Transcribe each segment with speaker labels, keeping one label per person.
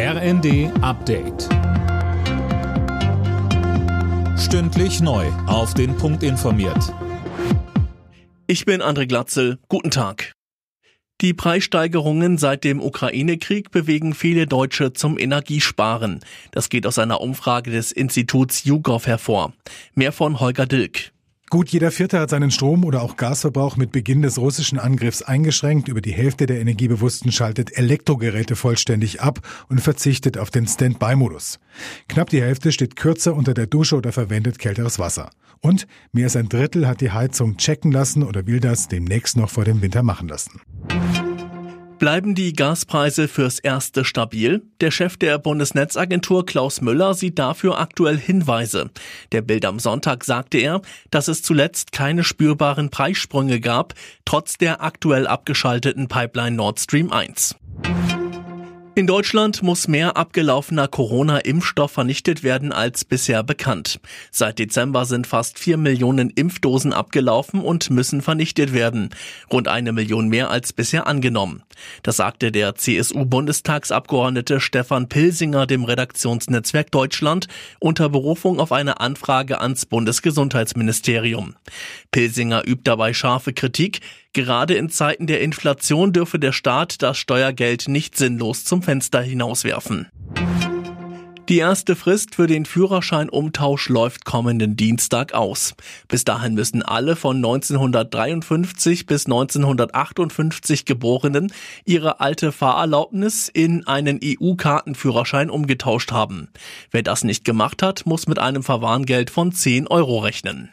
Speaker 1: RND Update. Stündlich neu. Auf den Punkt informiert.
Speaker 2: Ich bin André Glatzel. Guten Tag. Die Preissteigerungen seit dem Ukraine-Krieg bewegen viele Deutsche zum Energiesparen. Das geht aus einer Umfrage des Instituts YouGov hervor. Mehr von Holger Dilk.
Speaker 3: Gut jeder Vierte hat seinen Strom- oder auch Gasverbrauch mit Beginn des russischen Angriffs eingeschränkt. Über die Hälfte der Energiebewussten schaltet Elektrogeräte vollständig ab und verzichtet auf den Standby-Modus. Knapp die Hälfte steht kürzer unter der Dusche oder verwendet kälteres Wasser. Und mehr als ein Drittel hat die Heizung checken lassen oder will das demnächst noch vor dem Winter machen lassen.
Speaker 2: Bleiben die Gaspreise fürs Erste stabil? Der Chef der Bundesnetzagentur Klaus Müller sieht dafür aktuell Hinweise. Der Bild am Sonntag sagte er, dass es zuletzt keine spürbaren Preissprünge gab, trotz der aktuell abgeschalteten Pipeline Nord Stream 1. In Deutschland muss mehr abgelaufener Corona-Impfstoff vernichtet werden als bisher bekannt. Seit Dezember sind fast vier Millionen Impfdosen abgelaufen und müssen vernichtet werden. Rund eine Million mehr als bisher angenommen. Das sagte der CSU-Bundestagsabgeordnete Stefan Pilsinger dem Redaktionsnetzwerk Deutschland unter Berufung auf eine Anfrage ans Bundesgesundheitsministerium. Pilsinger übt dabei scharfe Kritik. Gerade in Zeiten der Inflation dürfe der Staat das Steuergeld nicht sinnlos zum Fenster hinauswerfen. Die erste Frist für den Führerscheinumtausch läuft kommenden Dienstag aus. Bis dahin müssen alle von 1953 bis 1958 Geborenen ihre alte Fahrerlaubnis in einen EU-Kartenführerschein umgetauscht haben. Wer das nicht gemacht hat, muss mit einem Verwarngeld von 10 Euro rechnen.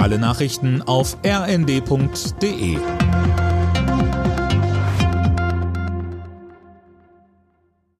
Speaker 1: Alle Nachrichten auf rnd.de